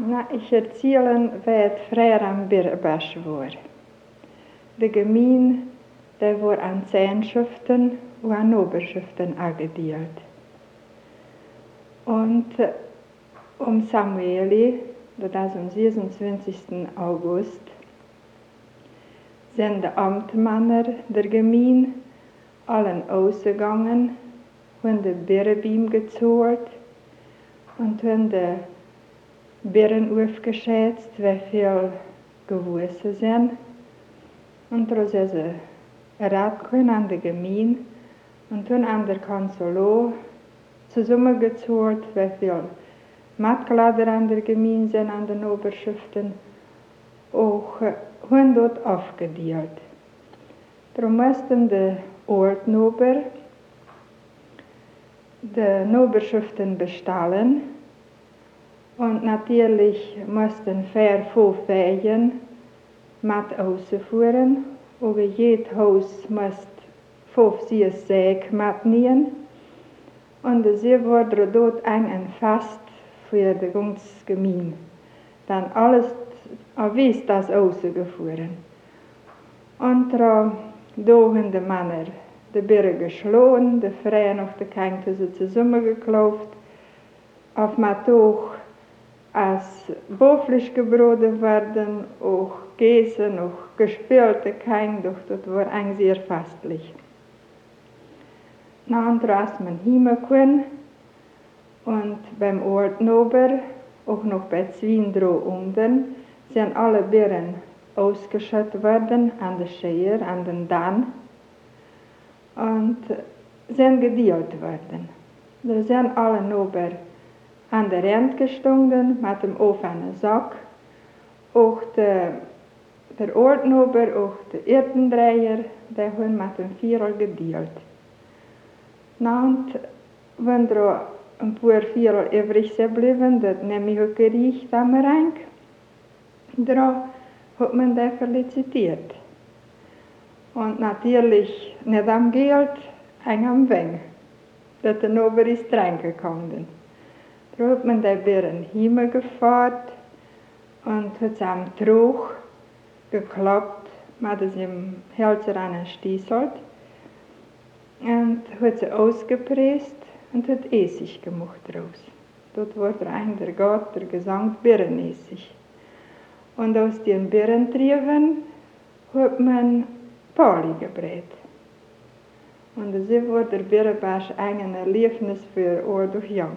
Na, ich erzähle, wie het früher am Birbasch war. De Gemeinde, der war an Zehnschriften und an Oberschriften angedeelt. Und um Samueli, das am 26. August, sind die Amtmänner der Gemeinde allen ausgegangen, haben den Birnbeam gezahlt und haben die Birnen aufgeschätzt, wie viel gewesen sind. Und daraus ist sie rausgekommen an der Gemeinde und haben an der Kanzlei zusammengezahlt, wie viel Matkleider an der Gemeinde sind, an den Oberschriften, auch äh, haben dort aufgedeelt. Darum mussten die Ortnober die Noberschriften bestellen und natürlich mussten vier, fünf Wegen mit ausführen. Und jedes Haus musste fünf, sechs Säge mitnehmen. Und sie wurde dort eng und fest für die ganze. Dann alles, wie das ausgefahren. Und da haben die Männer die Birnen geschlagen, die Frauen auf die Kante sind zusammengeklauft, auf Matoch als Boflisch gebroden werden, auch Käse, auch gespielte Kein, doch das war eigentlich sehr festlich. Nachher ist man hingekommen und beim Ort Nober, auch noch bei Zwindro unten, sind alle Birnen ausgeschüttet worden an den Scheier, an den Dann und sind gedeelt worden. Da sind alle Nober an der Rand gestanden mit dem offenen Sack. Auch der, der Ordnober, auch der Erdendreier, die haben mit dem Vierer gedeelt. Und wenn da ein paar Vierer übrig geblieben, das nehme ich Gericht am Rang, da hat man die felicitiert. Und natürlich nicht am Geld, eng am Weng, dass der Nober ist reingekommen. Da hat man die Birnen hingefahren und hat sie am Trug geklappt, mit sie im Hälzer anstieselt und hat sie ausgepresst und hat Essig gemacht daraus. Dort war der ein der Gott, der Gesang Birnessig. Und aus den Birnentrieben hat man Pali gebrät. Und so wurde der Birnenbasch ein Erlebnis für Ohr durch Jung.